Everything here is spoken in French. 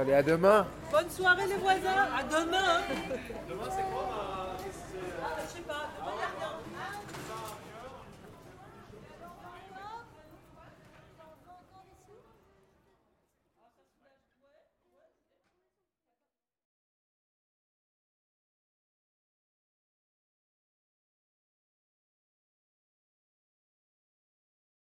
Allez, à demain. Bonne soirée les voisins, à demain. Hein. Demain c'est quoi ah, Je sais pas.